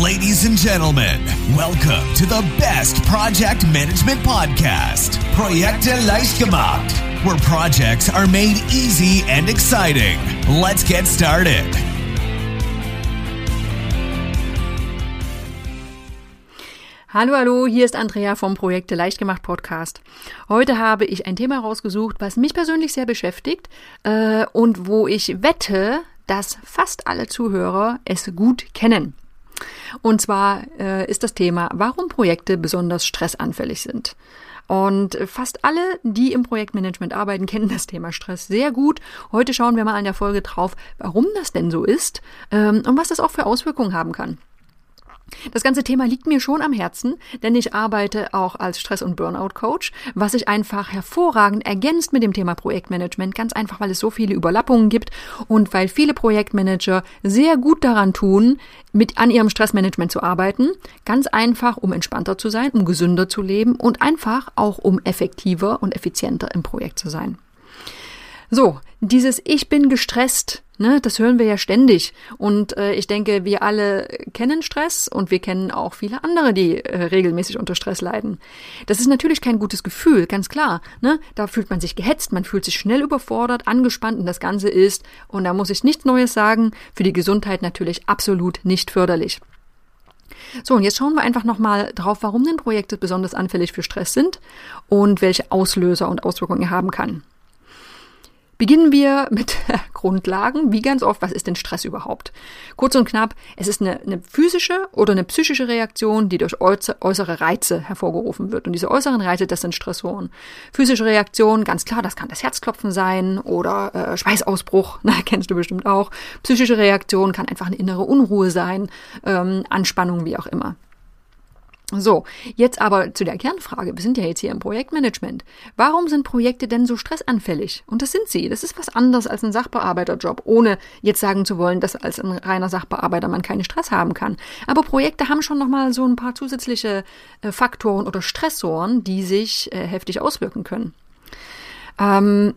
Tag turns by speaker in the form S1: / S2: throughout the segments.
S1: Ladies and gentlemen, welcome to the best project management podcast, Projekte leicht gemacht, where projects are made easy and exciting. Let's get started.
S2: Hallo, hallo, hier ist Andrea vom Projekte leicht gemacht Podcast. Heute habe ich ein Thema rausgesucht, was mich persönlich sehr beschäftigt äh, und wo ich wette, dass fast alle Zuhörer es gut kennen. Und zwar äh, ist das Thema, warum Projekte besonders stressanfällig sind. Und fast alle, die im Projektmanagement arbeiten, kennen das Thema Stress sehr gut. Heute schauen wir mal in der Folge drauf, warum das denn so ist ähm, und was das auch für Auswirkungen haben kann. Das ganze Thema liegt mir schon am Herzen, denn ich arbeite auch als Stress- und Burnout-Coach, was sich einfach hervorragend ergänzt mit dem Thema Projektmanagement, ganz einfach, weil es so viele Überlappungen gibt und weil viele Projektmanager sehr gut daran tun, mit an ihrem Stressmanagement zu arbeiten, ganz einfach, um entspannter zu sein, um gesünder zu leben und einfach auch um effektiver und effizienter im Projekt zu sein. So, dieses Ich bin gestresst, ne, das hören wir ja ständig. Und äh, ich denke, wir alle kennen Stress und wir kennen auch viele andere, die äh, regelmäßig unter Stress leiden. Das ist natürlich kein gutes Gefühl, ganz klar. Ne? Da fühlt man sich gehetzt, man fühlt sich schnell überfordert, angespannt und das Ganze ist, und da muss ich nichts Neues sagen, für die Gesundheit natürlich absolut nicht förderlich. So, und jetzt schauen wir einfach nochmal drauf, warum denn Projekte besonders anfällig für Stress sind und welche Auslöser und Auswirkungen er haben kann. Beginnen wir mit Grundlagen. Wie ganz oft, was ist denn Stress überhaupt? Kurz und knapp, es ist eine, eine physische oder eine psychische Reaktion, die durch äußere Reize hervorgerufen wird. Und diese äußeren Reize, das sind Stressoren. Physische Reaktion, ganz klar, das kann das Herzklopfen sein oder äh, Schweißausbruch, na, kennst du bestimmt auch. Psychische Reaktion kann einfach eine innere Unruhe sein, ähm, Anspannung, wie auch immer. So, jetzt aber zu der Kernfrage. Wir sind ja jetzt hier im Projektmanagement. Warum sind Projekte denn so stressanfällig? Und das sind sie. Das ist was anderes als ein Sachbearbeiterjob, ohne jetzt sagen zu wollen, dass als ein reiner Sachbearbeiter man keinen Stress haben kann. Aber Projekte haben schon nochmal so ein paar zusätzliche äh, Faktoren oder Stressoren, die sich äh, heftig auswirken können. Ähm,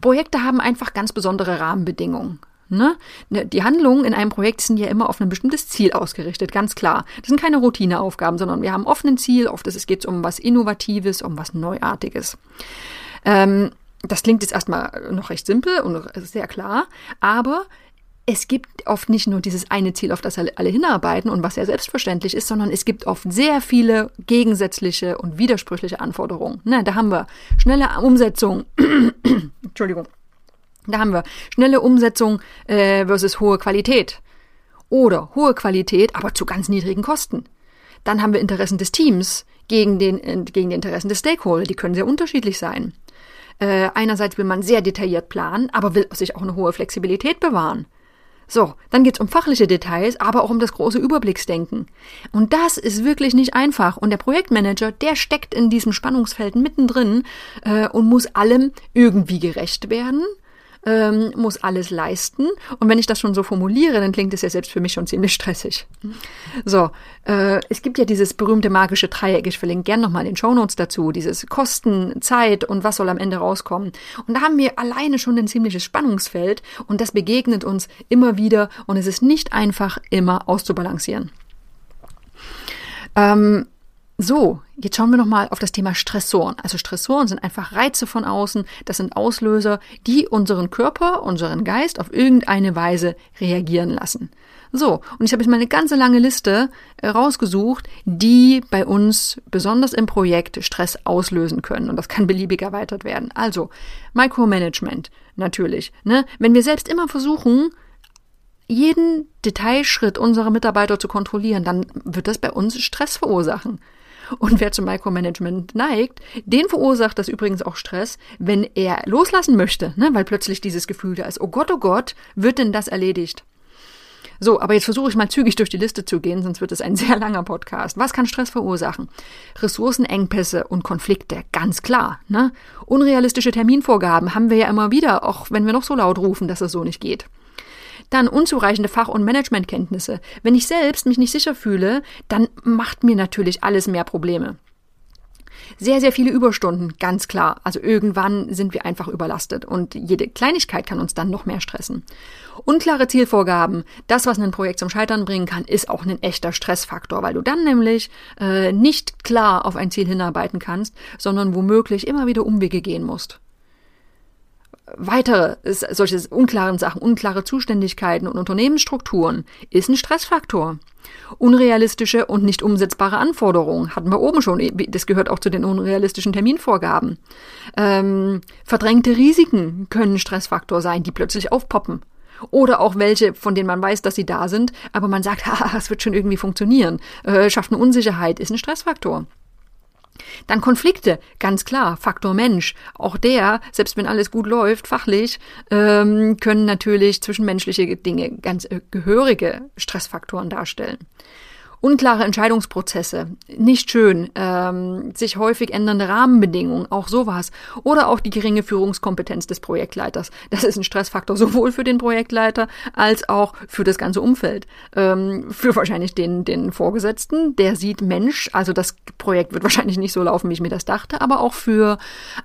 S2: Projekte haben einfach ganz besondere Rahmenbedingungen. Ne? ne? Die Handlungen in einem Projekt sind ja immer auf ein bestimmtes Ziel ausgerichtet, ganz klar. Das sind keine Routineaufgaben, sondern wir haben offen ein Ziel, oft ist es geht um was Innovatives, um was Neuartiges. Ähm, das klingt jetzt erstmal noch recht simpel und sehr klar, aber es gibt oft nicht nur dieses eine Ziel, auf das alle hinarbeiten und was ja selbstverständlich ist, sondern es gibt oft sehr viele gegensätzliche und widersprüchliche Anforderungen. Ne, da haben wir schnelle Umsetzung, Entschuldigung, da haben wir schnelle Umsetzung äh, versus hohe Qualität. Oder hohe Qualität, aber zu ganz niedrigen Kosten. Dann haben wir Interessen des Teams gegen, den, äh, gegen die Interessen des Stakeholder. Die können sehr unterschiedlich sein. Äh, einerseits will man sehr detailliert planen, aber will sich auch eine hohe Flexibilität bewahren. So, dann geht's um fachliche Details, aber auch um das große Überblicksdenken. Und das ist wirklich nicht einfach. Und der Projektmanager, der steckt in diesem Spannungsfeld mittendrin äh, und muss allem irgendwie gerecht werden ähm, muss alles leisten. Und wenn ich das schon so formuliere, dann klingt es ja selbst für mich schon ziemlich stressig. So, äh, es gibt ja dieses berühmte magische Dreieck, ich verlinke gern nochmal in den Shownotes dazu, dieses Kosten, Zeit und was soll am Ende rauskommen. Und da haben wir alleine schon ein ziemliches Spannungsfeld und das begegnet uns immer wieder und es ist nicht einfach immer auszubalancieren. Ähm, so, jetzt schauen wir nochmal auf das Thema Stressoren. Also Stressoren sind einfach Reize von außen, das sind Auslöser, die unseren Körper, unseren Geist auf irgendeine Weise reagieren lassen. So, und ich habe jetzt mal eine ganze lange Liste äh, rausgesucht, die bei uns besonders im Projekt Stress auslösen können. Und das kann beliebig erweitert werden. Also, Micromanagement, natürlich. Ne? Wenn wir selbst immer versuchen, jeden Detailschritt unserer Mitarbeiter zu kontrollieren, dann wird das bei uns Stress verursachen. Und wer zum Micromanagement neigt, den verursacht das übrigens auch Stress, wenn er loslassen möchte, ne? weil plötzlich dieses Gefühl da ist, oh Gott, oh Gott, wird denn das erledigt? So, aber jetzt versuche ich mal zügig durch die Liste zu gehen, sonst wird es ein sehr langer Podcast. Was kann Stress verursachen? Ressourcenengpässe und Konflikte, ganz klar. Ne? Unrealistische Terminvorgaben haben wir ja immer wieder, auch wenn wir noch so laut rufen, dass es so nicht geht. Dann unzureichende Fach- und Managementkenntnisse. Wenn ich selbst mich nicht sicher fühle, dann macht mir natürlich alles mehr Probleme. Sehr, sehr viele Überstunden, ganz klar. Also irgendwann sind wir einfach überlastet und jede Kleinigkeit kann uns dann noch mehr stressen. Unklare Zielvorgaben, das, was ein Projekt zum Scheitern bringen kann, ist auch ein echter Stressfaktor, weil du dann nämlich äh, nicht klar auf ein Ziel hinarbeiten kannst, sondern womöglich immer wieder Umwege gehen musst weitere solche unklaren Sachen, unklare Zuständigkeiten und Unternehmensstrukturen ist ein Stressfaktor. Unrealistische und nicht umsetzbare Anforderungen hatten wir oben schon. Das gehört auch zu den unrealistischen Terminvorgaben. Ähm, verdrängte Risiken können Stressfaktor sein, die plötzlich aufpoppen. Oder auch welche, von denen man weiß, dass sie da sind, aber man sagt, es wird schon irgendwie funktionieren. Äh, schafft eine Unsicherheit, ist ein Stressfaktor. Dann Konflikte, ganz klar, Faktor Mensch. Auch der, selbst wenn alles gut läuft, fachlich, ähm, können natürlich zwischenmenschliche Dinge ganz äh, gehörige Stressfaktoren darstellen. Unklare Entscheidungsprozesse, nicht schön, ähm, sich häufig ändernde Rahmenbedingungen, auch sowas. Oder auch die geringe Führungskompetenz des Projektleiters. Das ist ein Stressfaktor sowohl für den Projektleiter als auch für das ganze Umfeld. Ähm, für wahrscheinlich den, den Vorgesetzten, der sieht Mensch, also das Projekt wird wahrscheinlich nicht so laufen, wie ich mir das dachte, aber auch für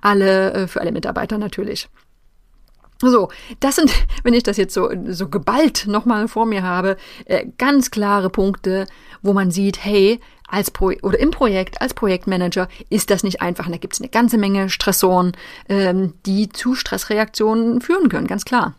S2: alle, äh, für alle Mitarbeiter natürlich. So, das sind, wenn ich das jetzt so, so geballt nochmal vor mir habe, äh, ganz klare Punkte, wo man sieht, hey, als Pro oder im Projekt, als Projektmanager ist das nicht einfach. Und da gibt es eine ganze Menge Stressoren, ähm, die zu Stressreaktionen führen können, ganz klar.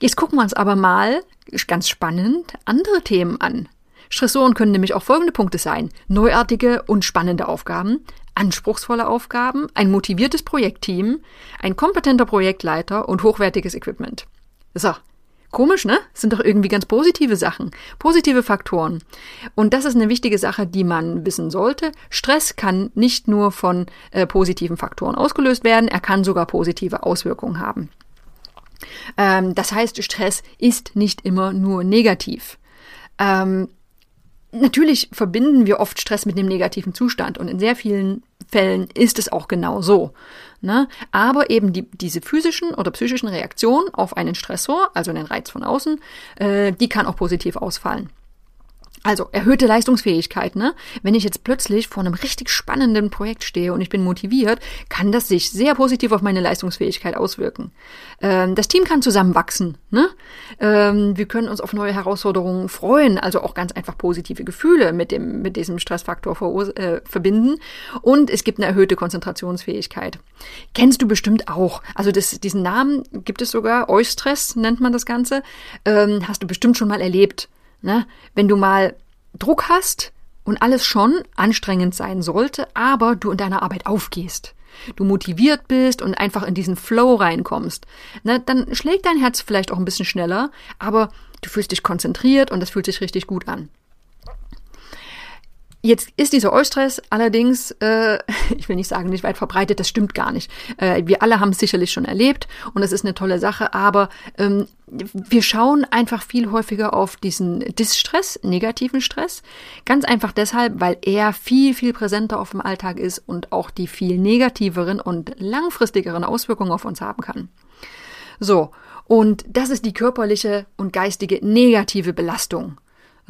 S2: Jetzt gucken wir uns aber mal, ganz spannend, andere Themen an. Stressoren können nämlich auch folgende Punkte sein. Neuartige und spannende Aufgaben, anspruchsvolle Aufgaben, ein motiviertes Projektteam, ein kompetenter Projektleiter und hochwertiges Equipment. So. Komisch, ne? Sind doch irgendwie ganz positive Sachen, positive Faktoren. Und das ist eine wichtige Sache, die man wissen sollte. Stress kann nicht nur von äh, positiven Faktoren ausgelöst werden, er kann sogar positive Auswirkungen haben. Ähm, das heißt, Stress ist nicht immer nur negativ. Ähm, Natürlich verbinden wir oft Stress mit dem negativen Zustand und in sehr vielen Fällen ist es auch genau so. Ne? Aber eben die, diese physischen oder psychischen Reaktionen auf einen Stressor, also einen Reiz von außen, äh, die kann auch positiv ausfallen. Also erhöhte Leistungsfähigkeit. Ne? Wenn ich jetzt plötzlich vor einem richtig spannenden Projekt stehe und ich bin motiviert, kann das sich sehr positiv auf meine Leistungsfähigkeit auswirken. Ähm, das Team kann zusammenwachsen. Ne? Ähm, wir können uns auf neue Herausforderungen freuen, also auch ganz einfach positive Gefühle mit dem mit diesem Stressfaktor äh, verbinden. Und es gibt eine erhöhte Konzentrationsfähigkeit. Kennst du bestimmt auch. Also das, diesen Namen gibt es sogar. Eustress nennt man das Ganze. Ähm, hast du bestimmt schon mal erlebt. Ne? Wenn du mal Druck hast und alles schon anstrengend sein sollte, aber du in deiner Arbeit aufgehst, du motiviert bist und einfach in diesen Flow reinkommst, ne, dann schlägt dein Herz vielleicht auch ein bisschen schneller, aber du fühlst dich konzentriert und das fühlt sich richtig gut an. Jetzt ist dieser Eustress allerdings, äh, ich will nicht sagen, nicht weit verbreitet, das stimmt gar nicht. Äh, wir alle haben es sicherlich schon erlebt und es ist eine tolle Sache, aber ähm, wir schauen einfach viel häufiger auf diesen Distress, negativen Stress. Ganz einfach deshalb, weil er viel, viel präsenter auf dem Alltag ist und auch die viel negativeren und langfristigeren Auswirkungen auf uns haben kann. So, und das ist die körperliche und geistige negative Belastung.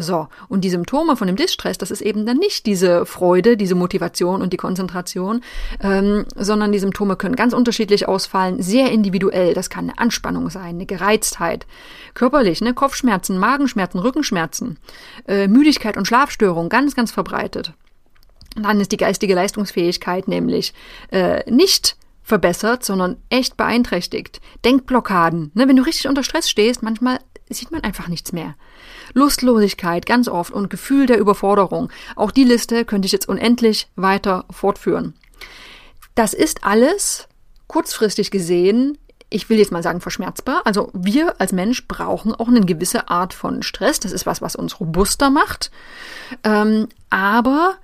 S2: So, und die Symptome von dem Distress, das ist eben dann nicht diese Freude, diese Motivation und die Konzentration, ähm, sondern die Symptome können ganz unterschiedlich ausfallen, sehr individuell. Das kann eine Anspannung sein, eine Gereiztheit, körperlich, ne, Kopfschmerzen, Magenschmerzen, Rückenschmerzen, äh, Müdigkeit und Schlafstörung, ganz, ganz verbreitet. dann ist die geistige Leistungsfähigkeit nämlich äh, nicht verbessert, sondern echt beeinträchtigt. Denkblockaden. Ne? Wenn du richtig unter Stress stehst, manchmal sieht man einfach nichts mehr. Lustlosigkeit ganz oft und Gefühl der Überforderung. Auch die Liste könnte ich jetzt unendlich weiter fortführen. Das ist alles kurzfristig gesehen ich will jetzt mal sagen, verschmerzbar. Also wir als Mensch brauchen auch eine gewisse Art von Stress. Das ist was, was uns robuster macht. Ähm, aber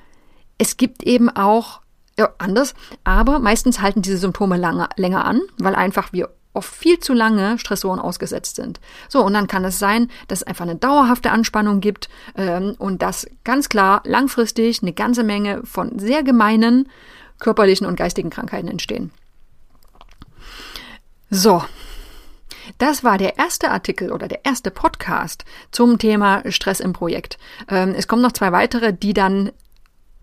S2: es gibt eben auch ja, anders. Aber meistens halten diese Symptome lange, länger an, weil einfach wir oft viel zu lange Stressoren ausgesetzt sind. So, und dann kann es sein, dass es einfach eine dauerhafte Anspannung gibt ähm, und dass ganz klar langfristig eine ganze Menge von sehr gemeinen körperlichen und geistigen Krankheiten entstehen. So, das war der erste Artikel oder der erste Podcast zum Thema Stress im Projekt. Ähm, es kommen noch zwei weitere, die dann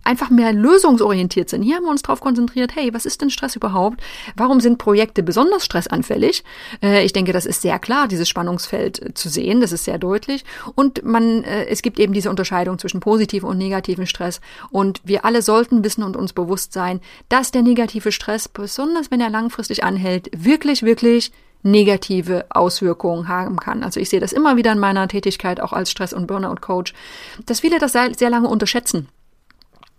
S2: einfach mehr lösungsorientiert sind. Hier haben wir uns darauf konzentriert, hey, was ist denn Stress überhaupt? Warum sind Projekte besonders stressanfällig? Äh, ich denke, das ist sehr klar, dieses Spannungsfeld zu sehen, das ist sehr deutlich. Und man, äh, es gibt eben diese Unterscheidung zwischen positiven und negativen Stress. Und wir alle sollten wissen und uns bewusst sein, dass der negative Stress, besonders wenn er langfristig anhält, wirklich, wirklich negative Auswirkungen haben kann. Also ich sehe das immer wieder in meiner Tätigkeit auch als Stress- und Burnout-Coach, dass viele das sehr, sehr lange unterschätzen.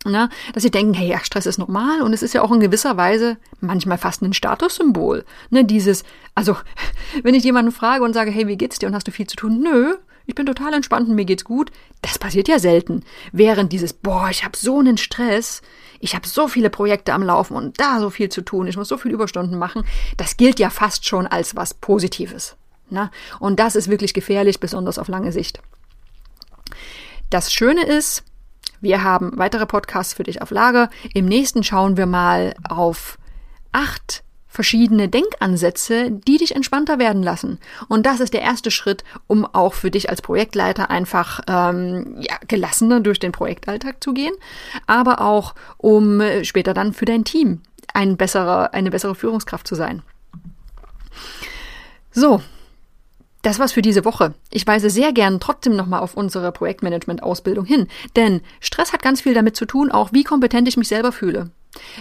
S2: Ne, dass sie denken, hey, ja, Stress ist normal und es ist ja auch in gewisser Weise manchmal fast ein Statussymbol. Ne, dieses, also, wenn ich jemanden frage und sage, hey, wie geht's dir und hast du viel zu tun? Nö, ich bin total entspannt und mir geht's gut. Das passiert ja selten. Während dieses, boah, ich habe so einen Stress, ich habe so viele Projekte am Laufen und da so viel zu tun, ich muss so viel Überstunden machen, das gilt ja fast schon als was Positives. Ne? Und das ist wirklich gefährlich, besonders auf lange Sicht. Das Schöne ist, wir haben weitere Podcasts für dich auf Lager. Im nächsten schauen wir mal auf acht verschiedene Denkansätze, die dich entspannter werden lassen. Und das ist der erste Schritt, um auch für dich als Projektleiter einfach ähm, ja, gelassener durch den Projektalltag zu gehen, aber auch um später dann für dein Team ein besserer, eine bessere Führungskraft zu sein. So, das war's für diese Woche. Ich weise sehr gern trotzdem nochmal auf unsere Projektmanagement-Ausbildung hin, denn Stress hat ganz viel damit zu tun, auch wie kompetent ich mich selber fühle.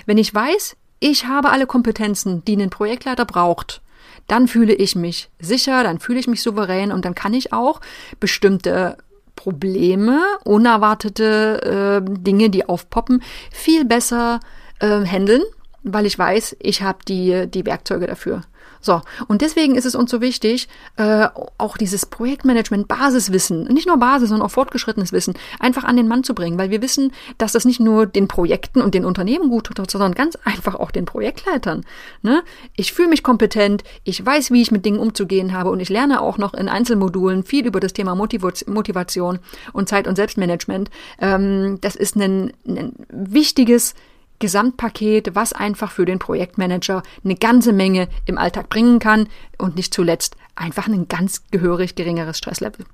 S2: Wenn ich weiß, ich habe alle Kompetenzen, die ein Projektleiter braucht, dann fühle ich mich sicher, dann fühle ich mich souverän und dann kann ich auch bestimmte Probleme, unerwartete äh, Dinge, die aufpoppen, viel besser äh, handeln, weil ich weiß, ich habe die, die Werkzeuge dafür. So, und deswegen ist es uns so wichtig, äh, auch dieses Projektmanagement Basiswissen, nicht nur Basis, sondern auch fortgeschrittenes Wissen, einfach an den Mann zu bringen, weil wir wissen, dass das nicht nur den Projekten und den Unternehmen gut tut, sondern ganz einfach auch den Projektleitern. Ne? Ich fühle mich kompetent, ich weiß, wie ich mit Dingen umzugehen habe und ich lerne auch noch in Einzelmodulen viel über das Thema Motivation und Zeit- und Selbstmanagement. Ähm, das ist ein, ein wichtiges Gesamtpaket, was einfach für den Projektmanager eine ganze Menge im Alltag bringen kann und nicht zuletzt einfach ein ganz gehörig geringeres Stresslevel.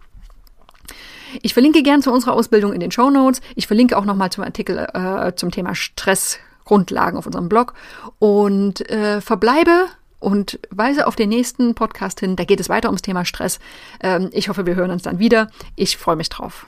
S2: Ich verlinke gern zu unserer Ausbildung in den Show Notes. Ich verlinke auch nochmal zum Artikel äh, zum Thema Stressgrundlagen auf unserem Blog und äh, verbleibe und weise auf den nächsten Podcast hin. Da geht es weiter ums Thema Stress. Ähm, ich hoffe, wir hören uns dann wieder. Ich freue mich drauf.